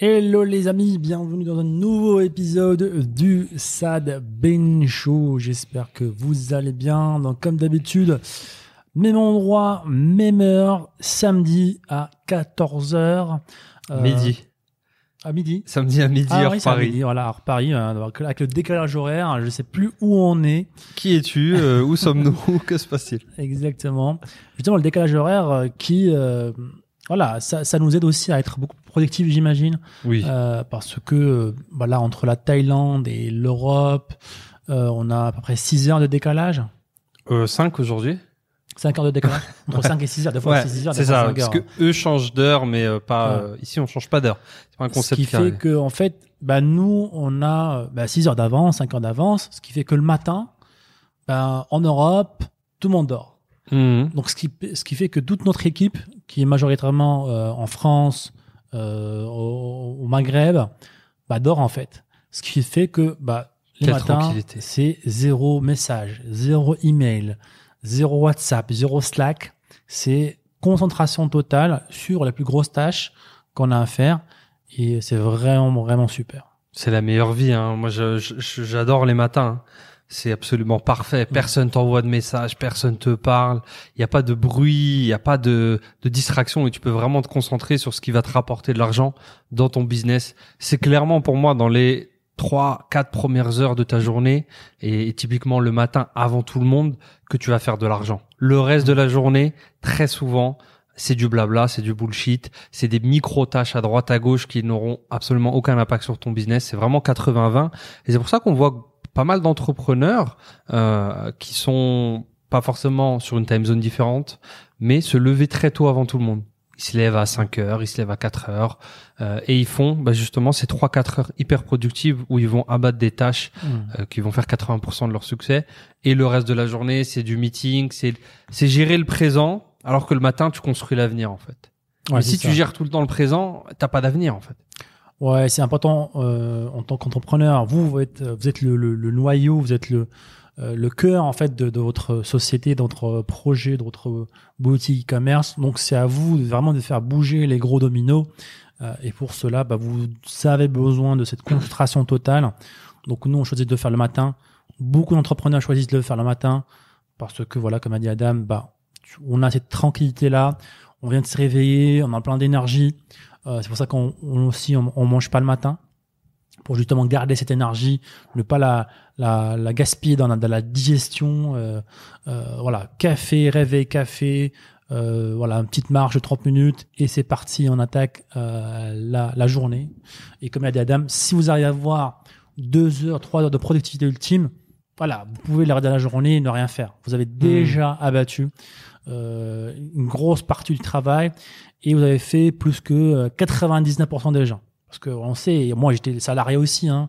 Hello les amis, bienvenue dans un nouveau épisode du Sad Ben Show. J'espère que vous allez bien. Donc comme d'habitude, même endroit, même heure, samedi à 14h. Midi. À midi. Samedi à midi, Ah heure oui, c'est à Paris. midi, voilà, heure Paris. donc, avec le décalage horaire, je sais plus où on est Qui es-tu euh, Où sommes-nous Que se passe-t-il? Exactement. Justement, le décalage horaire euh, qui, euh, voilà, ça, ça nous aide aussi à être beaucoup plus productifs, j'imagine. Oui. Euh, parce que euh, voilà entre la Thaïlande et l'Europe, euh, on a à peu près 6 heures de décalage. 5 aujourd'hui 5 heures de décalage Entre 5 et 6 heures, des fois Ouais, 6 heures, des fois ça. 5 Parce heures. que eux changent d'heure, mais euh, pas. Ouais. euh, ici, on change pas d'heure. C'est pas un Ce concept qui carré. fait que en fait, bah, nous, on a euh, bah, 6 heures d'avance, 5 heures d'avance, ce qui fait que le matin, bah, en Europe, tout le monde dort. Mhm. Donc ce qui, ce qui fait que toute notre équipe, qui est majoritairement euh, en France, euh, au, au Maghreb, bah, dort en fait. Ce qui fait que bah, les matins, c'est zéro message, zéro email, zéro WhatsApp, zéro Slack. C'est concentration totale sur les plus grosses tâches qu'on a à faire. Et c'est vraiment, vraiment super. C'est la meilleure vie. Hein. Moi, j'adore les matins. hein. C'est absolument parfait. Personne t'envoie de messages, personne te parle. Il n'y a pas de bruit, il n'y a pas de, de distraction et tu peux vraiment te concentrer sur ce qui va te rapporter de l'argent dans ton business. C'est clairement pour moi dans les trois, quatre premières heures de ta journée et, et typiquement le matin avant tout le monde que tu vas faire de l'argent. Le reste de la journée, très souvent, c'est du blabla, c'est du bullshit, c'est des micro-tâches à droite à gauche qui n'auront absolument aucun impact sur ton business. C'est vraiment 80-20. Et c'est pour ça qu'on voit pas mal d'entrepreneurs euh, qui sont pas forcément sur une time zone différente, mais se lever très tôt avant tout le monde. Ils se lèvent à 5 heures, ils se lèvent à 4 heures, euh, et ils font bah, justement ces 3-4 heures hyper productives où ils vont abattre des tâches euh, qui vont faire 80% de leur succès. Et le reste de la journée, c'est du meeting, c'est gérer le présent, alors que le matin, tu construis l'avenir en fait. Ouais, si ça. tu gères tout le temps le présent, t'as pas d'avenir en fait. Ouais, c'est important euh, en tant qu'entrepreneur. Vous, vous êtes, vous êtes le, le- le noyau, vous êtes le, euh, le cœur en fait de, de votre société, de votre projet, de votre boutique e-commerce. Donc, c'est à vous vraiment de faire bouger les gros dominos. Euh, et pour cela, bah, vous avez besoin de cette concentration totale. Donc, nous, on choisit de le faire le matin. Beaucoup d'entrepreneurs choisissent de le faire le matin parce que, voilà, comme a dit Adam, bah, on a cette tranquillité là. On vient de se réveiller, on a plein d'énergie. Euh, c'est pour ça qu'on on aussi on, on mange pas le matin pour justement garder cette énergie, ne pas la la, la gaspiller dans la, dans la digestion. euh, euh, voilà, café, réveil, café. euh, voilà, une petite marche de 30 minutes et c'est parti, on attaque euh, la, la journée. Et comme l'a dit Adam, si vous arrivez à avoir deux heures, trois heures de productivité ultime, voilà, vous pouvez la journée et ne rien faire. Vous avez déjà abattu euh, une grosse partie du travail et vous avez fait plus que euh, 99% des gens. Parce que on sait, moi j'étais salarié aussi, hein,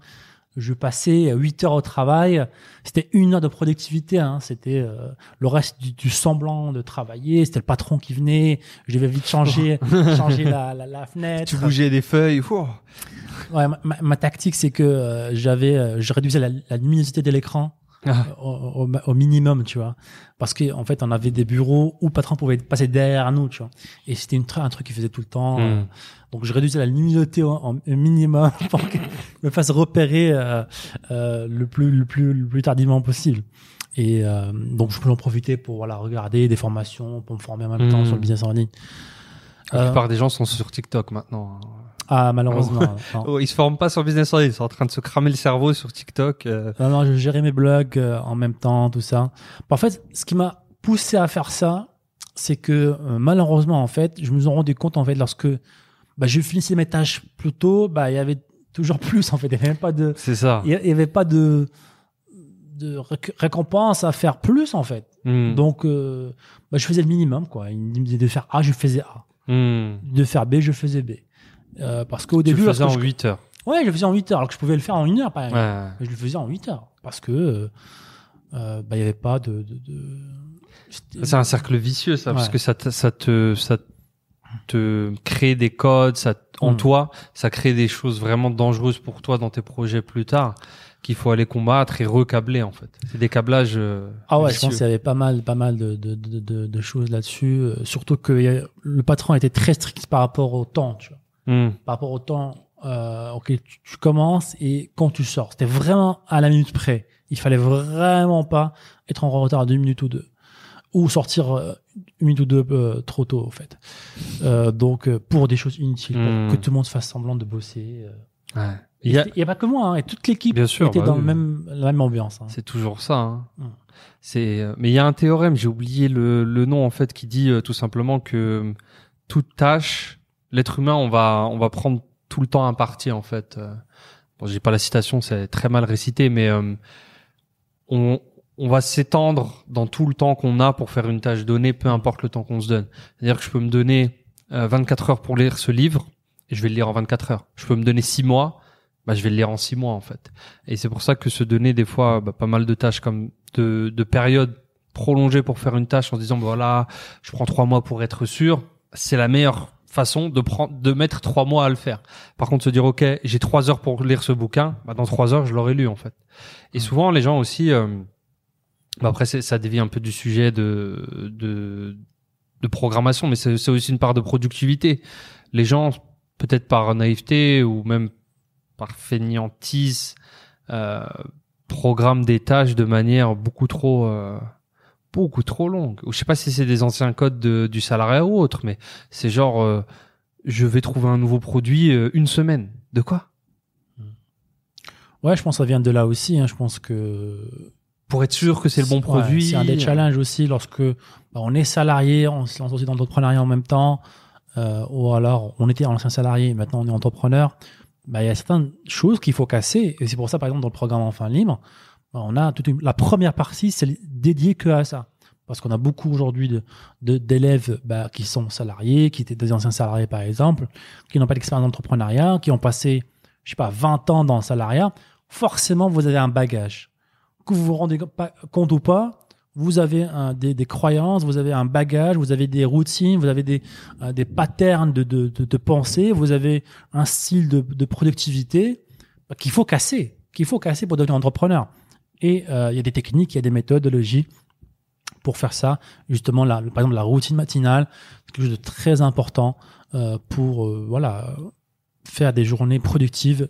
je passais 8 heures au travail, c'était une heure de productivité, hein, c'était euh, le reste du, du semblant de travailler, c'était le patron qui venait, je devais vite changer, changer la, la, la fenêtre. Tu bougeais des feuilles. Ouais, ma, ma- ma tactique c'est que euh, j'avais, euh, je réduisais la, la luminosité de l'écran Ah. au, au- au minimum, tu vois. Parce qu'en en fait, on avait des bureaux où le patron pouvait passer derrière nous, tu vois. Et c'était une, un truc qu'il faisait tout le temps. Hmm. euh, donc, je réduisais la luminosité au, au minimum pour qu'il me fasse repérer euh, euh, le, plus, le, plus, le plus tardivement possible. Et euh, donc, je peux en profiter pour voilà, regarder des formations, pour me former en même temps Hmm. sur le business en ligne. La Euh, plupart des gens sont sur TikTok maintenant. Ah, malheureusement. non. Oh, ils se forment pas sur Business ligne, ils sont en train de se cramer le cerveau sur TikTok. euh. Non, non, je gérais mes blogs euh, en même temps, tout ça. En fait, ce qui m'a poussé à faire ça, c'est que euh, malheureusement, en fait, je me suis rendu compte, en fait, lorsque bah, je finissais mes tâches plus tôt, bah, il y avait toujours plus, en fait. Il n'y avait même pas de, C'est ça. il y avait pas de, de réc- récompense à faire plus, en fait. Hmm. Donc, euh, bah, je faisais le minimum, quoi. Il me disait de faire A, je faisais A. Hmm. De faire B, je faisais B. Euh, parce qu'au Tu début, le faisais en je- 8 heures. ouais, je le faisais en 8 heures, alors que je pouvais le faire en 1 heure, par exemple. Ouais. Mais je le faisais en 8 heures parce que euh, euh, bah, il y avait pas de. de, de- C'est un cercle vicieux, ça, parce que ça te, ça te, ça te crée des codes, ça, en Mm. toi, ça crée des choses vraiment dangereuses pour toi dans tes projets plus tard, qu'il faut aller combattre et recabler, en fait. C'est des câblages, euh, Ah ouais, je vicieux. pense qu'il y avait pas mal, pas mal de, de, de, de, choses là-dessus. euh, surtout que le patron était très strict par rapport au temps, tu vois. Mm. Par rapport au temps euh, auquel tu, tu commences et quand tu sors. C'était vraiment à la minute près. Il fallait vraiment pas être en retard d'une minute ou deux. Ou sortir euh, une minute ou deux euh, trop tôt, en fait. Donc, pour des choses inutiles, pour Hmm. que tout le monde fasse semblant de bosser. Ouais. Il a- n'y a pas que moi, hein, et toute l'équipe était bah dans oui. le même, la même ambiance. hein. C'est toujours ça. Hein. Mm. C'est, euh, mais il y a un théorème, j'ai oublié le, le nom en fait, qui dit euh, tout simplement que toute tâche, l'être humain, on va, on va prendre tout le temps un parti en fait. Euh, Bon, j'ai pas la citation, c'est très mal récité, mais euh, on, on va s'étendre dans tout le temps qu'on a pour faire une tâche donnée, peu importe le temps qu'on se donne. C'est-à-dire que je peux me donner euh, 24 heures pour lire ce livre, et je vais le lire en 24 heures. Je peux me donner 6 mois, bah, je vais le lire en 6 mois en fait. Et c'est pour ça que se donner des fois bah, pas mal de tâches comme de, de périodes prolongées pour faire une tâche en se disant bah, voilà, je prends trois mois pour être sûr, c'est la meilleure façon de prendre de mettre trois mois à le faire. Par contre, se dire ok, j'ai trois heures pour lire ce bouquin, bah, dans trois heures je l'aurai lu en fait. Et souvent les gens aussi, euh, bah, après ça dévie un peu du sujet de de, de programmation, mais c'est c'est aussi une part de productivité. Les gens peut-être par naïveté ou même par fainéantise euh, programment des tâches de manière beaucoup trop euh, beaucoup trop longue. Ou je sais pas si c'est des anciens codes de- du salariat ou autre, mais c'est genre euh, je vais trouver un nouveau produit euh, une semaine. De quoi Ouais, je pense que ça vient de là aussi. Hein. Je pense que Pour être sûr que c'est le bon Ouais, produit. c'est un des challenges aussi lorsque bah, on est salarié, on se lance aussi dans l'entrepreneuriat en même temps, euh, ou alors on était ancien salarié, maintenant on est entrepreneur. Bah, il y a certaines choses qu'il faut casser. Et c'est pour ça, par exemple, dans le programme Enfin Libre, on a toute une- la première partie, c'est dédiée que à ça. Parce qu'on a beaucoup aujourd'hui de, de- d'élèves bah, qui sont salariés, qui étaient des anciens salariés par exemple, qui n'ont pas d'expérience d'entrepreneuriat, qui ont passé, je sais pas, 20 ans dans le salariat. Forcément, vous avez un bagage. Que vous vous rendez compte ou pas, vous avez des, des croyances, vous avez un bagage, vous avez des routines, vous avez des, euh, des patterns de, de, de, pensée, vous avez un style de, de productivité bah, qu'il faut casser, qu'il faut casser pour devenir entrepreneur. Et euh, il y a des techniques, il y a des méthodologies pour faire ça. Justement, la, par exemple, la routine matinale, c'est quelque chose de très important euh, pour euh, voilà faire des journées productives.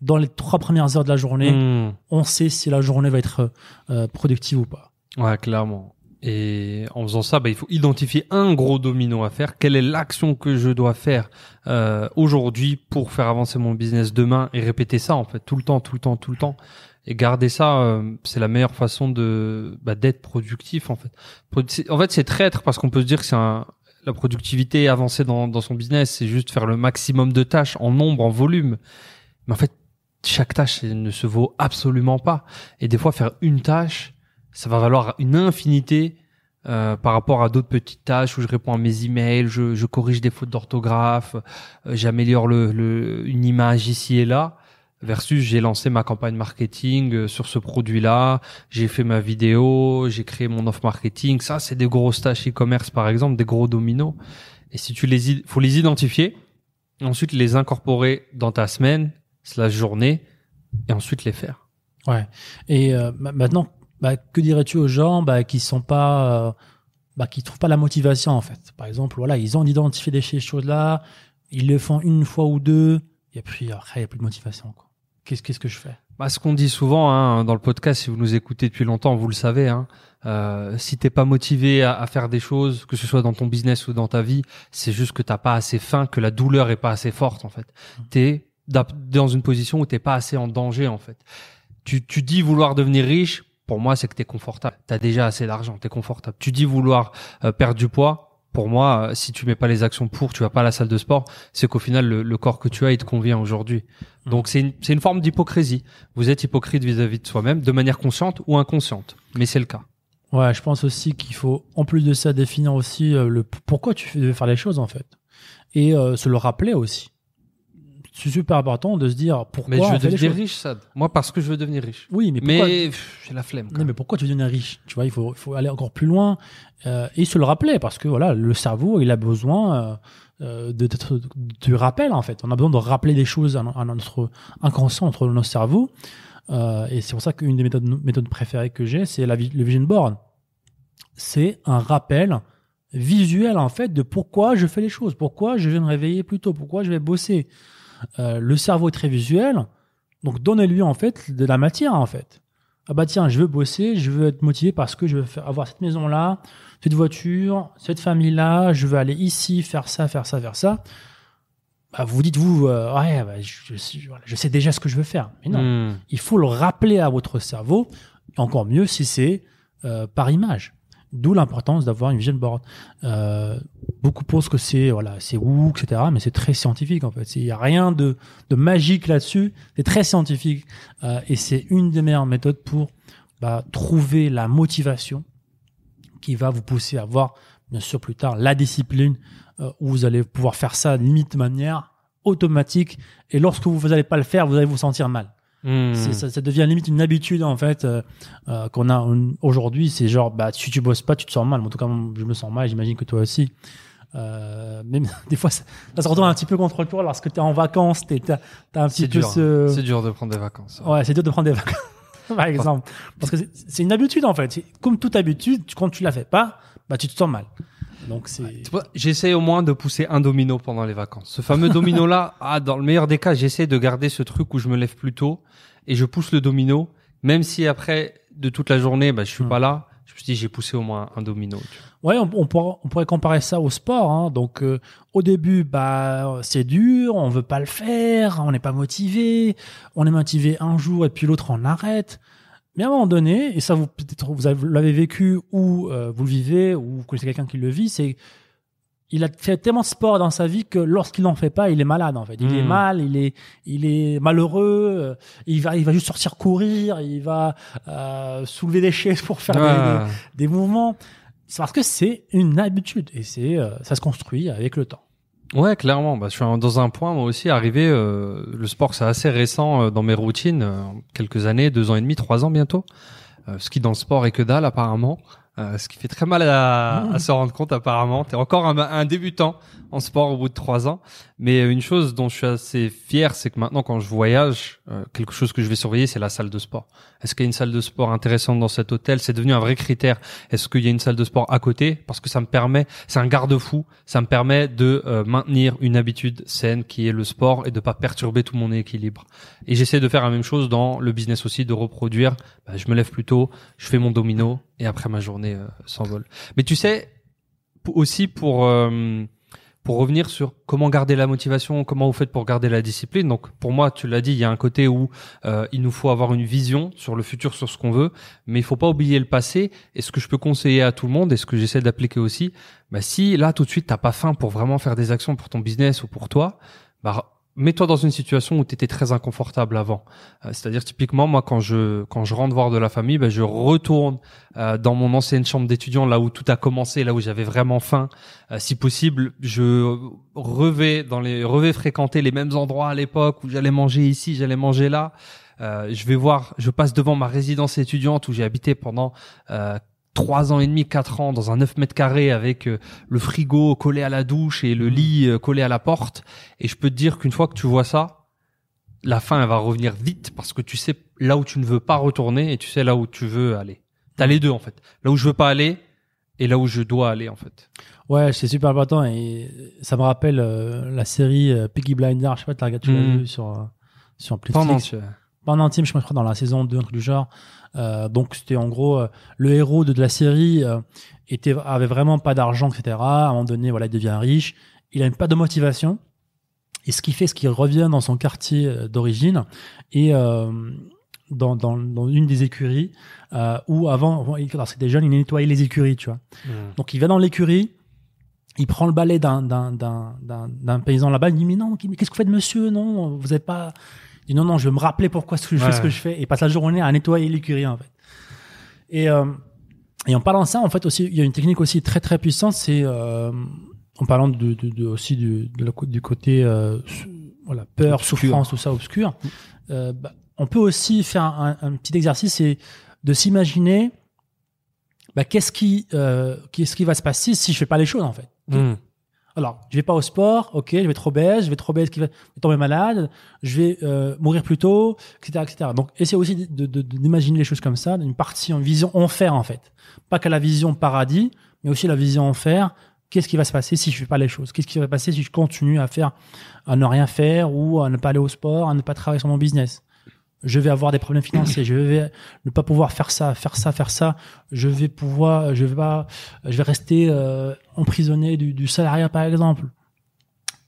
Dans les trois premières heures de la journée, Hmm. on sait si la journée va être euh, productive ou pas. Ouais, clairement. Et en faisant ça, bah, il faut identifier un gros domino à faire. Quelle est l'action que je dois faire euh, aujourd'hui pour faire avancer mon business demain et répéter ça en fait tout le temps, tout le temps, tout le temps. Et garder ça, euh, c'est la meilleure façon de bah, d'être productif en fait. En fait, c'est traître parce qu'on peut se dire que c'est un la productivité avancée dans, dans son business, c'est juste faire le maximum de tâches en nombre, en volume. Mais en fait, chaque tâche ne se vaut absolument pas. Et des fois, faire une tâche, ça va valoir une infinité euh, par rapport à d'autres petites tâches où je réponds à mes emails, je, je corrige des fautes d'orthographe, euh, j'améliore le, le, une image ici et là. Versus, j'ai lancé ma campagne marketing euh, sur ce produit-là, j'ai fait ma vidéo, j'ai créé mon offre marketing. Ça, c'est des grosses tâches e-commerce, par exemple, des gros dominos. Et si tu les, faut les identifier, ensuite les incorporer dans ta semaine, slash journée, et ensuite les faire. Ouais. Et euh, ma- maintenant, bah, que dirais-tu aux gens bah, qui sont pas, euh, bah, qui trouvent pas la motivation en fait? Par exemple, voilà, ils ont identifié des ces choses-là, ils le font une fois ou deux, et puis après il y a plus de motivation. quoi. Qu'est-ce qu'est-ce que je fais? Bah, ce qu'on dit souvent hein, dans le podcast, si vous nous écoutez depuis longtemps, vous le savez. Hein, euh, si t'es pas motivé à, à faire des choses, que ce soit dans ton business ou dans ta vie, c'est juste que t'as pas assez faim, que la douleur est pas assez forte en fait. T'es d'ap- dans une position où t'es pas assez en danger en fait. Tu, tu dis vouloir devenir riche, pour moi c'est que t'es confortable. T'as déjà assez d'argent, t'es confortable. Tu dis vouloir euh, perdre du poids. Pour moi, euh, si tu mets pas les actions pour, tu vas pas à la salle de sport, c'est qu'au final le, le corps que tu as il te convient aujourd'hui. Donc c'est une, c'est une forme d'hypocrisie. Vous êtes hypocrite vis-à-vis de soi-même, de manière consciente ou inconsciente, mais c'est le cas. Ouais, je pense aussi qu'il faut, en plus de ça, définir aussi euh, le pourquoi tu veux faire les choses en fait, et euh, se le rappeler aussi. C'est super important de se dire pourquoi Mais je veux devenir riche, Sad. Moi, parce que je veux devenir riche. Oui, mais pourquoi Mais j'ai la flemme. quand Non, mais pourquoi tu veux devenir riche? Tu vois, il faut, il faut aller encore plus loin euh, et se le rappeler parce que voilà, le cerveau, il a besoin euh, euh, de, du rappel en fait. On a besoin de rappeler des choses à, à notre inconscient, entre nos cerveaux. Euh, et c'est pour ça qu'une des méthodes, méthodes préférées que j'ai, c'est le vision board. C'est un rappel visuel en fait de pourquoi je fais les choses, pourquoi je vais me réveiller plus tôt, pourquoi je vais bosser. Euh, le cerveau est très visuel, donc donnez-lui en fait de la matière en fait ah bah tiens, je veux bosser, je veux être motivé parce que je veux faire, avoir cette maison-là, cette voiture, cette famille-là, je veux aller ici, faire ça, faire ça, faire ça. Bah vous dites vous, euh, ouais, bah, je, je sais- voilà, je sais déjà ce que je veux faire. Mais non, Hmm. il faut le rappeler à votre cerveau. Encore mieux si c'est euh, par image. D'où l'importance d'avoir une vision board. Euh, beaucoup pensent que c'est voilà, c'est woo, etc. Mais c'est très scientifique en fait. Il y a rien de, de magique là-dessus. C'est très scientifique Euh, et c'est une des meilleures méthodes pour bah, trouver la motivation qui va vous pousser à avoir bien sûr plus tard la discipline euh, où vous allez pouvoir faire ça limite de manière automatique. Et lorsque vous n'allez pas le faire, vous allez vous sentir mal. Hmm. Ça, ça devient limite une habitude en fait euh, euh, qu'on a aujourd'hui. C'est genre bah si tu bosses pas, tu te sens mal. En tout cas, je me sens mal. J'imagine que toi aussi. Euh, même des fois, ça, ça se retourne un petit peu contre toi lorsque tu es en vacances. T'es, t'as, un petit C'est peu dur. ce. C'est dur de prendre des vacances. Ouais, c'est dur de prendre des vacances, par exemple. Parce que c'est, une habitude en fait. Comme toute habitude, tu- quand tu la fais pas, bah tu te sens mal. Donc c'est. Pour- J'essaie au moins de pousser un domino pendant les vacances. Ce fameux domino-là, ah, dans le meilleur des cas, j'essaie de garder ce truc où je me lève plus tôt et je pousse le domino, même si après, de toute la journée, bah, je suis Hmm. pas là. Je me suis dit, j'ai poussé au moins un domino. Ouais, on, on pourra- on pourrait comparer ça au sport. Hein. Donc, euh, au début, bah, c'est dur, on veut pas le faire, on n'est pas motivé, on est motivé un jour et puis l'autre on arrête. Mais à un moment donné, et ça vous peut-être vous avez- l'avez vécu ou euh, vous le vivez ou vous connaissez quelqu'un qui le vit, c'est il a fait tellement de sport dans sa vie que lorsqu'il n'en fait pas, il est malade en fait. Il est Mm. mal, il est, il est malheureux. euh, Il va, il va juste sortir courir, il va euh, soulever des chaises pour faire des- des, Ah. des mouvements. C'est parce que c'est une habitude et c'est euh, ça se construit avec le temps. Ouais, clairement. Bah, je suis dans un point, moi aussi, arrivé. euh, le sport, c'est assez récent euh, dans mes routines. euh, quelques années, deux ans et demi, trois ans bientôt. Ce qui dans le sport est que dalle, apparemment. Euh, ce qui fait très mal à, Mmh. à se rendre compte, apparemment. T'es encore un, un débutant en sport au bout de trois ans. Mais euh, une chose dont je suis assez fier, c'est que maintenant, quand je voyage, euh, quelque chose que je vais surveiller, c'est la salle de sport. Est-ce qu'il y a une salle de sport intéressante dans cet hôtel? C'est devenu un vrai critère. Est-ce qu'il y a une salle de sport à côté? Parce que ça me permet, c'est un garde-fou, ça me permet de euh, maintenir une habitude saine qui est le sport et de pas perturber tout mon équilibre. Et j'essaie de faire la même chose dans le business aussi, de reproduire. Bah, je me lève plus tôt, je fais mon domino et après ma journée euh, s'envole. Mais tu sais, aussi pour euh, pour revenir sur comment garder la motivation, comment vous faites pour garder la discipline. Donc pour moi, tu l'as dit, il y a un côté où euh, il nous faut avoir une vision sur le futur, sur ce qu'on veut, mais il faut pas oublier le passé. Et ce que je peux conseiller à tout le monde, et ce que j'essaie d'appliquer aussi, bah si là tout de suite t'as pas faim pour vraiment faire des actions pour ton business ou pour toi, bah mets-toi dans une situation où tu étais très inconfortable avant. Euh, C'est-à-dire typiquement moi quand je quand je rentre voir de la famille, bah, je retourne euh, dans mon ancienne chambre d'étudiant là où tout a commencé, là où j'avais vraiment faim. Euh, si possible, je revais dans les revais fréquenter les mêmes endroits à l'époque où j'allais manger ici, j'allais manger là. Euh, je vais voir, je passe devant ma résidence étudiante où j'ai habité pendant euh, trois ans et demi, quatre ans dans un 9 mètres carrés avec euh, le frigo collé à la douche et le lit euh, collé à la porte. Et je peux te dire qu'une fois que tu vois ça, la fin elle va revenir vite parce que tu sais là où tu ne veux pas retourner et tu sais là où tu veux aller. T'as les deux en fait. Là où je veux pas aller et là où je dois aller en fait. Ouais, c'est super important et ça me rappelle euh, la série euh, Peaky Blinders. Je sais pas, t'as regardé, tu l'as Mm. vu sur euh, sur Netflix. Pendant intime, je crois dans la saison 2, un truc du genre. Euh, donc c'était en gros euh, le héros de, de la série euh, était avait vraiment pas d'argent, etc. À un moment donné, voilà, il devient riche. Il a pas de motivation. Et ce qu'il fait, c'est qu'il revient dans son quartier d'origine et euh, dans, dans, dans une des écuries euh, où avant, avant, il- lorsqu'il était jeune, il nettoyait les écuries, tu vois. Donc il va dans l'écurie, il prend le balai d'un paysan là-bas, il dit mais non, qu'est-ce que vous faites monsieur? Non, vous n'avez pas. Dit non non, je vais me rappeler pourquoi je fais Ouais. ce que je fais et passe la journée à nettoyer l'écurie en fait. Et euh, et en parlant de ça, en fait aussi, il y a une technique aussi très très puissante, c'est euh, en parlant de, de, de- aussi du de du côté euh, voilà, peur, Obscur. souffrance, tout ça obscur. Bah, on peut aussi faire un, un petit exercice, c'est de s'imaginer bah, qu'est-ce qui, qu'est-ce qui va se passer si je fais pas les choses en fait. Hmm. Alors, je vais pas au sport, ok, je vais être obèse, je vais être obèse qui va tomber malade, je vais euh, mourir plus tôt, etc., etc. Donc, essayez aussi de, de- de- d'imaginer les choses comme ça, une partie en vision enfer en fait, pas qu'à la vision paradis, mais aussi la vision enfer. Qu'est-ce qui va se passer si je fais pas les choses? Qu'est-ce qui va se passer si je continue à faire, à ne rien faire ou à ne pas aller au sport, à ne pas travailler sur mon business? Je vais avoir des problèmes financiers, je vais ne pas pouvoir faire ça, faire ça, faire ça. Je vais pouvoir, je vais pas, je vais rester euh, emprisonné du, du salariat par exemple.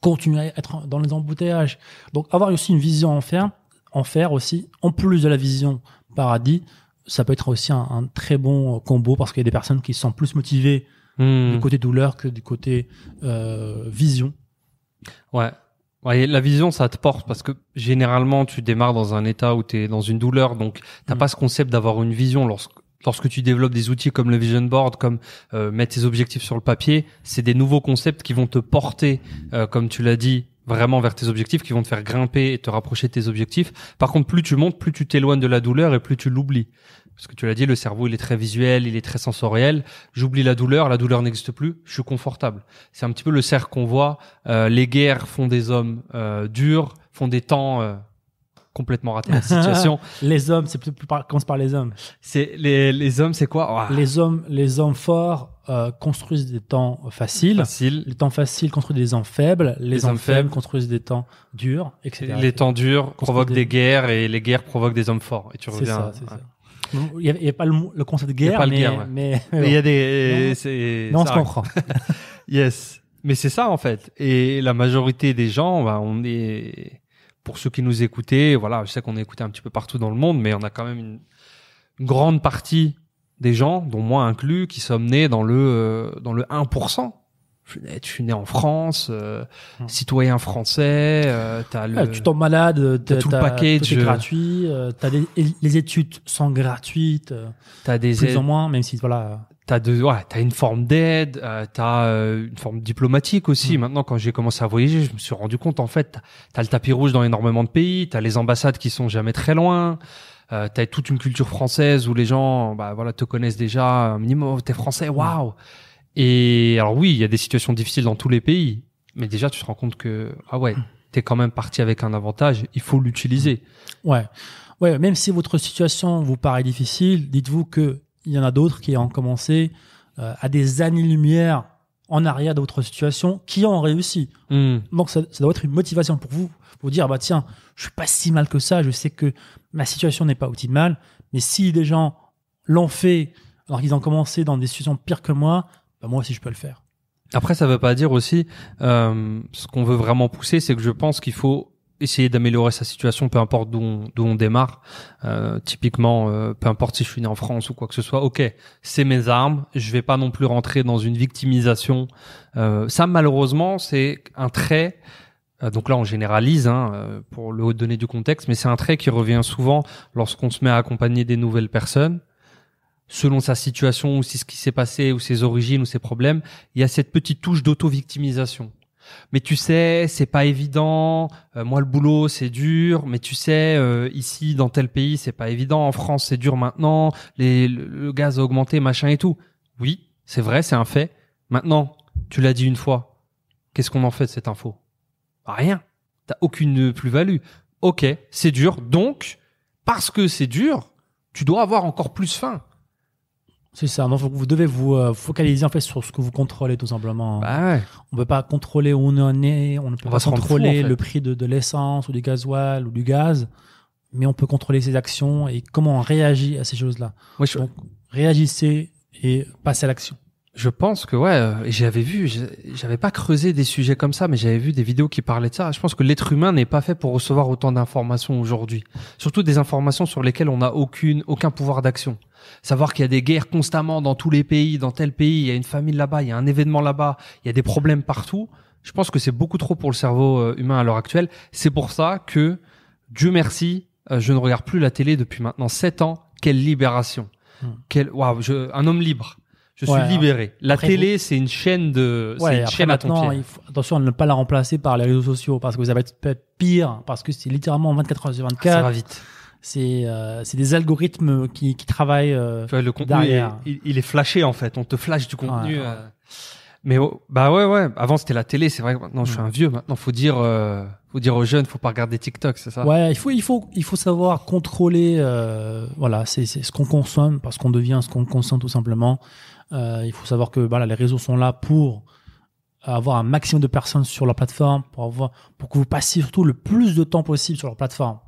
Continuer à être dans les embouteillages. Donc avoir aussi une vision enfer, enfer aussi, en plus de la vision paradis, ça peut être aussi un, un très bon combo parce qu'il y a des personnes qui sont plus motivées Hmm. du côté douleur que du côté euh, vision. Ouais. Ouais, la vision, ça te porte parce que généralement, tu démarres dans un état où tu es dans une douleur, donc t'as Mm. pas ce concept d'avoir une vision lorsque lorsque tu développes des outils comme le vision board, comme euh, mettre tes objectifs sur le papier, c'est des nouveaux concepts qui vont te porter, euh, comme tu l'as dit, vraiment vers tes objectifs, qui vont te faire grimper et te rapprocher de tes objectifs. Par contre, plus tu montes, plus tu t'éloignes de la douleur et plus tu l'oublies. Parce que tu l'as dit, le cerveau, il est très visuel, il est très sensoriel. J'oublie la douleur, la douleur n'existe plus, je suis confortable. C'est un petit peu le cercle qu'on voit. Euh, les guerres font des hommes euh, durs, font des temps euh, complètement ratés. La situation, Les hommes, c'est plus, plus par, commence par les hommes. c'est les, les hommes, c'est quoi? Les hommes, les hommes forts euh, construisent des temps faciles. Facile. Les temps faciles construisent des temps faibles. Les, Les hommes faibles faibles. construisent des temps durs, etc. Les temps durs provoquent des- des guerres et les guerres provoquent des hommes forts. Et tu reviens. c'est ça. Il n'y a, il y a pas le, le concept de Il y a guerre, pas le mais, guerre, ouais. mais, Mais il y a des. Non. c'est- on se comprend. Yes. Mais c'est ça en fait. Et la majorité des gens, bah, on est pour ceux qui nous écoutaient, voilà, je sais qu'on est écouté un petit peu partout dans le monde, mais on a quand même une, une grande partie des gens, dont moi inclus, qui sommes nés dans le euh, dans le 1%. Je suis né, en France, euh, Hmm. citoyen français, euh, t'as le Ah, tu tombes malade, t'as tout le package, tout est euh. gratuit, euh, t'as des, les études sont gratuites, euh, t'as des plus aides- ou moins, même si voilà. T'as de, ouais, t'as une forme d'aide, euh, t'as euh, une forme diplomatique aussi. Mm. Maintenant, quand j'ai commencé à voyager, je me suis rendu compte en fait, t'as- le tapis rouge dans énormément de pays, t'as les ambassades qui sont jamais très loin, euh, t'as toute une culture française où les gens, bah voilà, te connaissent déjà un minimum. T'es français, waouh. Et alors oui, il y a des situations difficiles dans tous les pays, mais déjà tu te rends compte que ah ouais, t'es quand même parti avec un avantage, il faut l'utiliser. Ouais, ouais. Même si votre situation vous paraît difficile, dites-vous que il y en a d'autres qui ont commencé euh, à des années-lumière en arrière de votre situation, qui ont réussi. Hmm. Donc ça, ça doit être une motivation pour vous, pour dire bah tiens, je suis pas si mal que ça, je sais que ma situation n'est pas optimale, mais si des gens l'ont fait alors qu'ils ont commencé dans des situations pires que moi, bah moi aussi je peux le faire. Après, ça veut pas dire aussi euh, ce qu'on veut vraiment pousser, c'est que je pense qu'il faut essayer d'améliorer sa situation, peu importe d'où on, démarre. Euh, typiquement, euh, peu importe si je suis né en France ou quoi que ce soit. Ok, c'est mes armes. Je vais pas non plus rentrer dans une victimisation. Ça, malheureusement, c'est un trait. donc là, on généralise hein, pour le donner du contexte, mais c'est un trait qui revient souvent lorsqu'on se met à accompagner des nouvelles personnes selon sa situation ou si ce qui s'est passé ou ses origines ou ses problèmes, il y a cette petite touche d'auto-victimisation. Mais tu sais, c'est pas évident. euh, moi, le boulot, c'est dur. Mais tu sais, euh, ici, dans tel pays, c'est pas évident. En France, c'est dur maintenant. Le gaz a augmenté, machin et tout. Oui, c'est vrai, c'est un fait. Maintenant, tu l'as dit une fois. Qu'est-ce qu'on en fait de cette info? Bah, Rien. T'as aucune plus-value. Ok, c'est dur. Donc, parce que c'est dur, tu dois avoir encore plus faim. C'est ça. Donc vous devez vous euh, focaliser en fait sur ce que vous contrôlez tout simplement. Bah ouais. On peut pas contrôler où on en est, on ne peut On pas fou, contrôler en fait. le prix de, de l'essence ou du gasoil ou du gaz, mais on peut contrôler ses actions et comment on réagit à ces choses-là. Moi, je, Donc réagissez et passez à l'action. Je pense que ouais, euh, j'avais vu, j'avais pas creusé des sujets comme ça, mais j'avais vu des vidéos qui parlaient de ça. Je pense que l'être humain n'est pas fait pour recevoir autant d'informations aujourd'hui, surtout des informations sur lesquelles on n'a aucune aucun pouvoir d'action. Savoir qu'il y a des guerres constamment dans tous les pays, dans tel pays, il y a une famine là-bas, il y a un événement là-bas, il y a des problèmes partout. Je pense que c'est beaucoup trop pour le cerveau euh, humain à l'heure actuelle. C'est pour ça que Dieu merci, euh, je ne regarde plus la télé depuis maintenant sept ans. Quelle libération Hmm. Quel waouh, je- un homme libre. Je suis Ouais, libéré. La après, télé, c'est une chaîne de, c'est Ouais, une après chaîne à ton pied. il faut, attention à ne pas la remplacer par les réseaux sociaux parce que vous allez être pire parce que c'est littéralement 24 heures sur Ah, Ça va 24. vite. c'est euh, c'est des algorithmes qui, qui travaillent. euh, Tu vois, le contenu, Derrière. est- il, il est flashé en fait. On te flash du contenu. Ouais. euh. Mais bah ouais, ouais. Avant c'était la télé. C'est vrai que maintenant je suis Mm. un vieux. Maintenant faut dire, euh, faut dire aux jeunes, faut pas regarder TikTok, c'est ça? Ouais, il faut, il faut, il faut savoir contrôler. Euh, voilà, c'est c'est ce qu'on consomme parce qu'on devient ce qu'on consomme tout simplement. Euh, il faut savoir que voilà, les réseaux sont là pour avoir un maximum de personnes sur leur plateforme, pour avoir, pour que vous passiez surtout le plus de temps possible sur leur plateforme,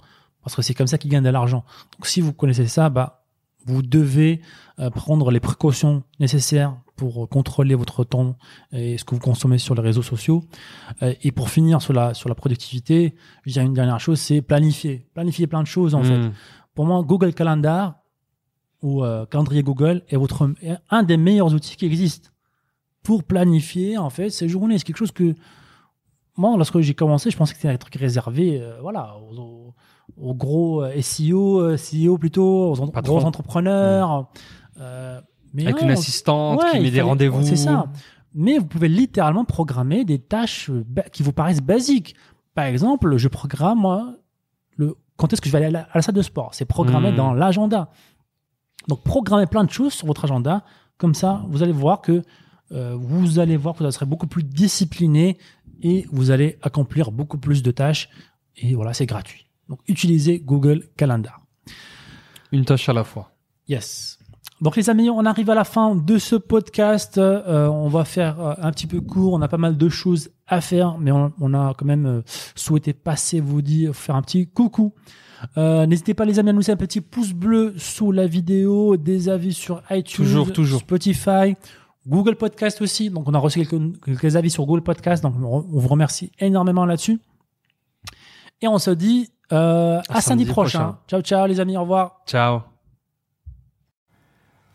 parce que c'est comme ça qu'ils gagnent de l'argent. Donc si vous connaissez ça, bah vous devez euh, prendre les précautions nécessaires pour contrôler votre temps et ce que vous consommez sur les réseaux sociaux. Euh, et pour finir sur la sur la productivité, je dirais une dernière chose, c'est planifier, planifier plein de choses en fait. Mm. Pour moi, Google Calendar ou euh, calendrier Google est votre est un des meilleurs outils qui existent pour planifier en fait ces journées. C'est quelque chose que moi, lorsque j'ai commencé, je pensais que c'était un truc réservé, euh, voilà, aux, aux- aux gros SEO, euh, CEO plutôt, aux en- gros entrepreneurs. euh, mais Avec non, une assistante Ouais, qui met des rendez-vous. C'est ça. Mais vous pouvez littéralement programmer des tâches euh, qui vous paraissent basiques. Par exemple, je programme moi, le quand est-ce que je vais aller à la, à la salle de sport? C'est programmé Hmm. dans l'agenda. Donc programmez plein de choses sur votre agenda. Comme ça, vous allez voir que euh, vous allez voir que vous serez beaucoup plus discipliné et vous allez accomplir beaucoup plus de tâches. Et voilà, c'est gratuit. Donc utilisez Google Calendar. Une tâche à la fois. Yes. Donc les amis, on arrive à la fin de ce podcast. Euh, on va faire euh, un petit peu court. On a pas mal de choses à faire, mais on, on a quand même euh, souhaité passer vous dire, faire un petit coucou. Euh, N'hésitez pas les amis à nous laisser un petit pouce bleu sous la vidéo, des avis sur iTunes, Toujours, toujours. Spotify, Google Podcast aussi. Donc on a reçu quelques, quelques avis sur Google Podcast, donc on on vous remercie énormément là-dessus. Et on se dit euh, à, À samedi, samedi prochain. prochain. Ciao ciao les amis, au revoir. Ciao.